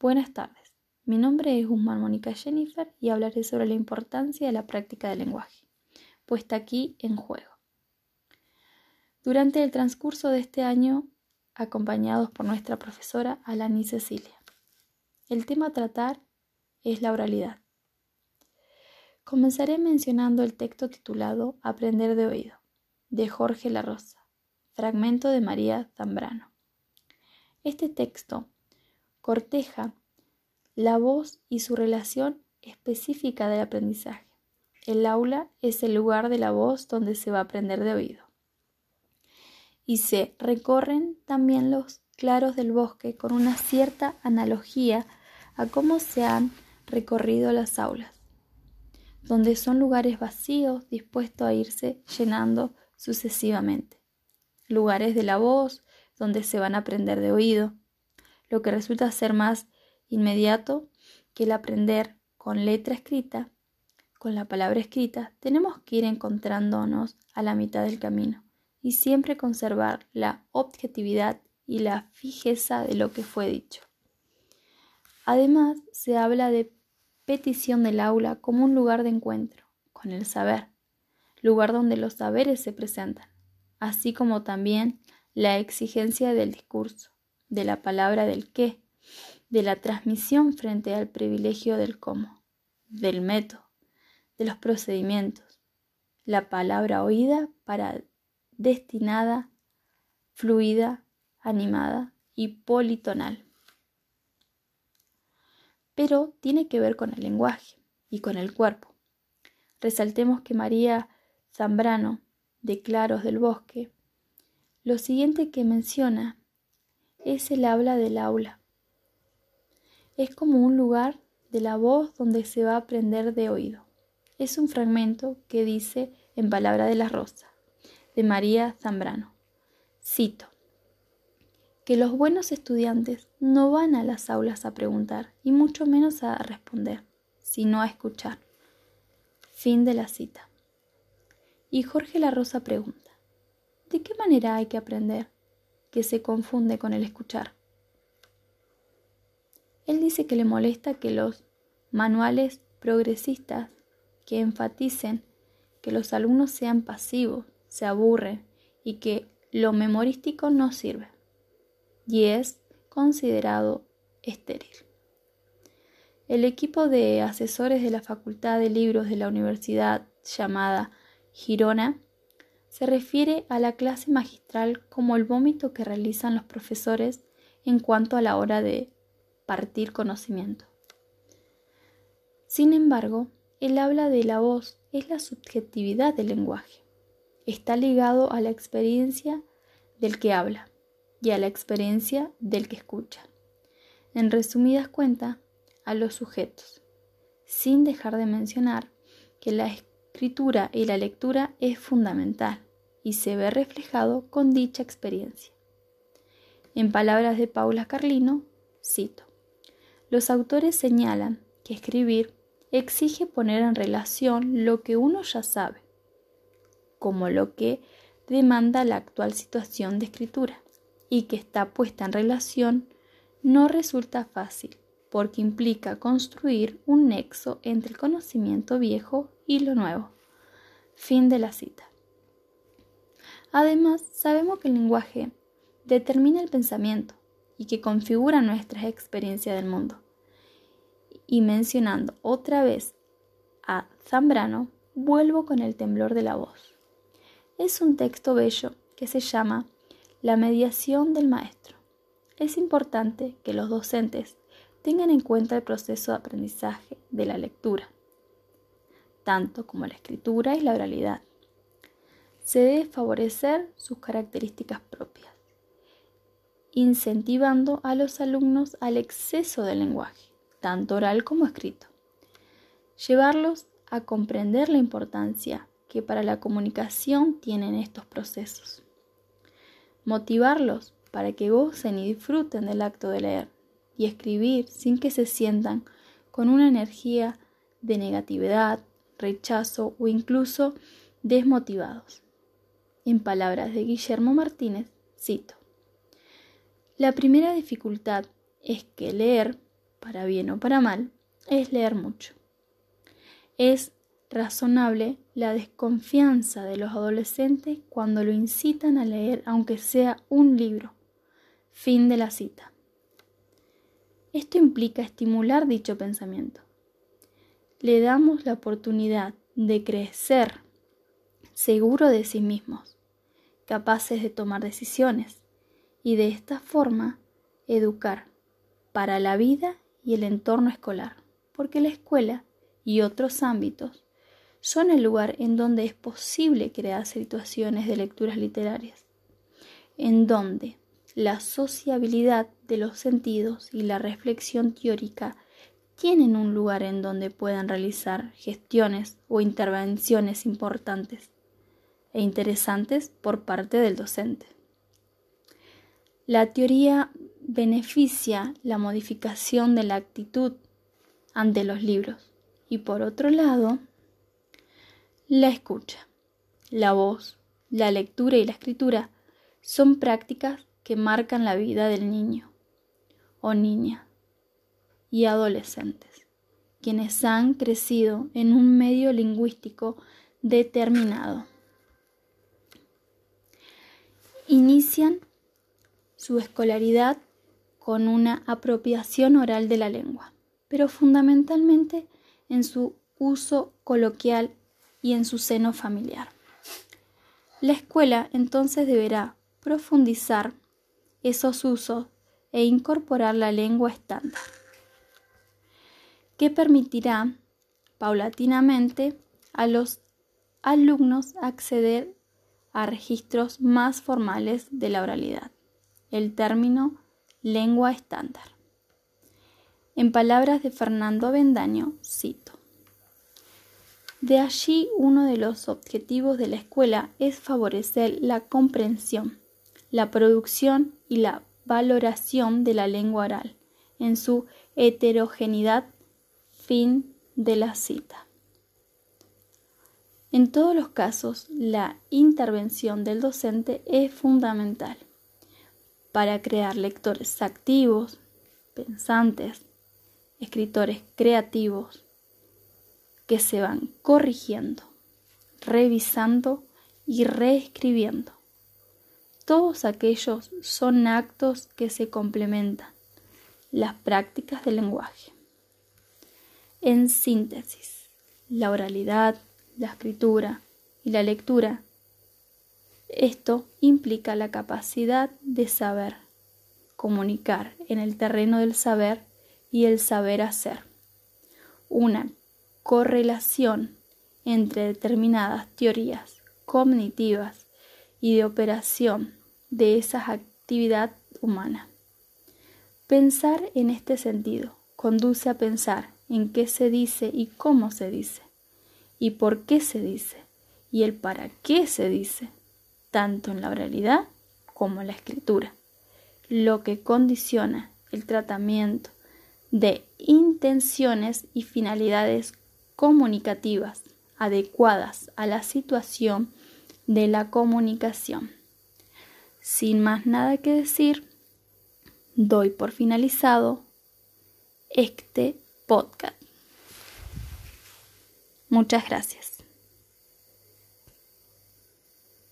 Buenas tardes. Mi nombre es Guzmán Mónica Jennifer y hablaré sobre la importancia de la práctica del lenguaje, puesta aquí en juego. Durante el transcurso de este año, acompañados por nuestra profesora Alani Cecilia, el tema a tratar es la oralidad. Comenzaré mencionando el texto titulado Aprender de oído, de Jorge La Rosa, fragmento de María Zambrano. Este texto corteja la voz y su relación específica del aprendizaje. El aula es el lugar de la voz donde se va a aprender de oído. Y se recorren también los claros del bosque con una cierta analogía a cómo se han recorrido las aulas, donde son lugares vacíos dispuestos a irse llenando sucesivamente. Lugares de la voz donde se van a aprender de oído, lo que resulta ser más inmediato que el aprender con letra escrita, con la palabra escrita, tenemos que ir encontrándonos a la mitad del camino y siempre conservar la objetividad y la fijeza de lo que fue dicho. Además, se habla de petición del aula como un lugar de encuentro con el saber, lugar donde los saberes se presentan, así como también la exigencia del discurso, de la palabra del qué, de la transmisión frente al privilegio del cómo, del método, de los procedimientos, la palabra oída para destinada, fluida, animada y politonal. Pero tiene que ver con el lenguaje y con el cuerpo. Resaltemos que María Zambrano, de Claros del Bosque, lo siguiente que menciona es el habla del aula. Es como un lugar de la voz donde se va a aprender de oído. Es un fragmento que dice en Palabra de la Rosa, de María Zambrano. Cito, que los buenos estudiantes no van a las aulas a preguntar y mucho menos a responder, sino a escuchar. Fin de la cita. Y Jorge La Rosa pregunta, ¿de qué manera hay que aprender? Que se confunde con el escuchar. Él dice que le molesta que los manuales progresistas que enfaticen que los alumnos sean pasivos, se aburren y que lo memorístico no sirve y es considerado estéril. El equipo de asesores de la Facultad de Libros de la Universidad llamada Girona se refiere a la clase magistral como el vómito que realizan los profesores en cuanto a la hora de partir conocimiento. Sin embargo, el habla de la voz es la subjetividad del lenguaje. Está ligado a la experiencia del que habla y a la experiencia del que escucha. En resumidas cuentas, a los sujetos, sin dejar de mencionar que la escritura y la lectura es fundamental y se ve reflejado con dicha experiencia. En palabras de Paula Carlino, cito, los autores señalan que escribir exige poner en relación lo que uno ya sabe, como lo que demanda la actual situación de escritura, y que está puesta en relación no resulta fácil, porque implica construir un nexo entre el conocimiento viejo y lo nuevo. Fin de la cita. Además, sabemos que el lenguaje determina el pensamiento y que configura nuestras experiencias del mundo. Y mencionando otra vez a Zambrano, vuelvo con el temblor de la voz. Es un texto bello que se llama La mediación del maestro. Es importante que los docentes tengan en cuenta el proceso de aprendizaje de la lectura, tanto como la escritura y la oralidad se debe favorecer sus características propias, incentivando a los alumnos al exceso del lenguaje, tanto oral como escrito. Llevarlos a comprender la importancia que para la comunicación tienen estos procesos. Motivarlos para que gocen y disfruten del acto de leer y escribir sin que se sientan con una energía de negatividad, rechazo o incluso desmotivados. En palabras de Guillermo Martínez, cito, La primera dificultad es que leer para bien o para mal, es leer mucho. Es razonable la desconfianza de los adolescentes cuando lo incitan a leer aunque sea un libro. Fin de la cita. Esto implica estimular dicho pensamiento. Le damos la oportunidad de crecer seguro de sí mismos, capaces de tomar decisiones y de esta forma educar para la vida y el entorno escolar, porque la escuela y otros ámbitos son el lugar en donde es posible crear situaciones de lecturas literarias, en donde la sociabilidad de los sentidos y la reflexión teórica tienen un lugar en donde puedan realizar gestiones o intervenciones importantes e interesantes por parte del docente. La teoría beneficia la modificación de la actitud ante los libros y por otro lado, la escucha, la voz, la lectura y la escritura son prácticas que marcan la vida del niño o niña y adolescentes, quienes han crecido en un medio lingüístico determinado. Inician su escolaridad con una apropiación oral de la lengua, pero fundamentalmente en su uso coloquial y en su seno familiar. La escuela entonces deberá profundizar esos usos e incorporar la lengua estándar, que permitirá paulatinamente a los alumnos acceder a registros más formales de la oralidad, el término lengua estándar. En palabras de Fernando Avendaño, cito. De allí uno de los objetivos de la escuela es favorecer la comprensión, la producción y la valoración de la lengua oral en su heterogeneidad. Fin de la cita. En todos los casos, la intervención del docente es fundamental para crear lectores activos, pensantes, escritores creativos, que se van corrigiendo, revisando y reescribiendo. Todos aquellos son actos que se complementan, las prácticas del lenguaje. En síntesis, la oralidad, la escritura y la lectura. Esto implica la capacidad de saber, comunicar en el terreno del saber y el saber hacer. Una correlación entre determinadas teorías cognitivas y de operación de esa actividad humana. Pensar en este sentido conduce a pensar en qué se dice y cómo se dice, y por qué se dice, y el para qué se dice, tanto en la oralidad como en la escritura, lo que condiciona el tratamiento de intenciones y finalidades comunicativas adecuadas a la situación de la comunicación. Sin más nada que decir, doy por finalizado este podcast. Muchas gracias.